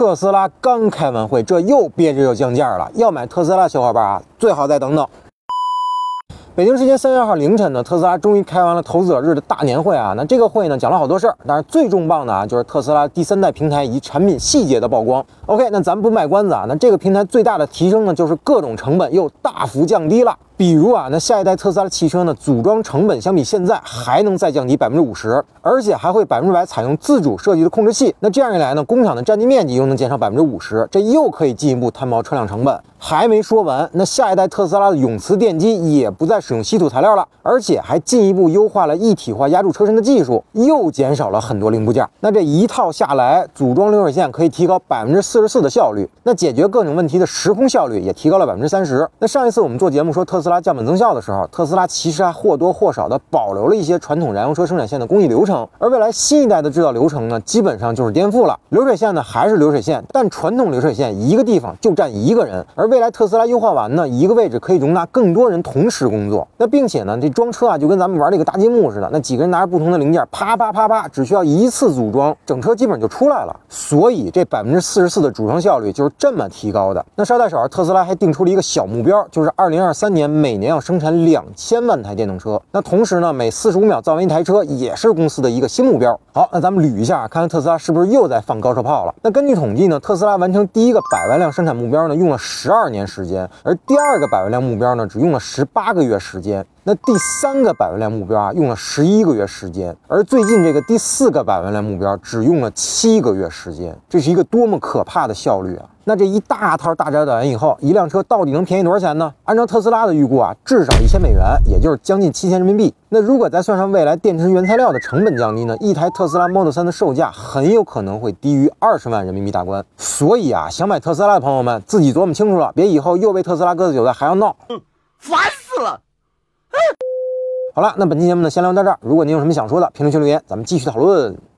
特斯拉刚开完会，这又憋着又降价了。要买特斯拉小伙伴啊，最好再等等。北京时间三月二号凌晨呢，特斯拉终于开完了投资者日的大年会啊。那这个会呢，讲了好多事儿，但是最重磅的啊，就是特斯拉第三代平台以及产品细节的曝光。OK，那咱不卖关子啊，那这个平台最大的提升呢，就是各种成本又大幅降低了。比如啊，那下一代特斯拉汽车呢，组装成本相比现在还能再降低百分之五十，而且还会百分之百采用自主设计的控制器。那这样一来呢，工厂的占地面积又能减少百分之五十，这又可以进一步摊薄车辆成本。还没说完，那下一代特斯拉的永磁电机也不再使用稀土材料了，而且还进一步优化了一体化压铸车身的技术，又减少了很多零部件。那这一套下来，组装流水线可以提高百分之四十四的效率，那解决各种问题的时空效率也提高了百分之三十。那上一次我们做节目说特斯拉拉降本增效的时候，特斯拉其实还或多或少的保留了一些传统燃油车生产线的工艺流程，而未来新一代的制造流程呢，基本上就是颠覆了。流水线呢还是流水线，但传统流水线一个地方就站一个人，而未来特斯拉优化完呢，一个位置可以容纳更多人同时工作。那并且呢，这装车啊就跟咱们玩那个搭积木似的，那几个人拿着不同的零件，啪啪啪啪，只需要一次组装，整车基本就出来了。所以这百分之四十四的组装效率就是这么提高的。那捎带手，特斯拉还定出了一个小目标，就是二零二三年每年要生产两千万台电动车。那同时呢，每四十五秒造完一台车，也是公司的一个新目标。好，那咱们捋一下，看看特斯拉是不是又在放高射炮了？那根据统计呢，特斯拉完成第一个百万辆生产目标呢，用了十二年时间。而第二个百万辆目标呢，只用了十八个月时间。那第三个百万辆目标啊，用了十一个月时间。而最近这个第四个百万辆目标，只用了七个月时间。这是一个多么可怕的效率啊！那这一大套大摘完以后，一辆车到底能便宜多少钱呢？按照特斯拉的预估啊，至少一千美元，也就是将近七千人民币。那如果再算上未来电池原材料的成本降低呢，一台特斯拉 Model 3的售价很有可能会低于二十万人民币大关。所以啊，想买特斯拉的朋友们自己琢磨清楚了，别以后又被特斯拉割韭菜还要闹，烦死了！好了，那本期节目呢，先聊到这儿。如果您有什么想说的，评论区留言，咱们继续讨论。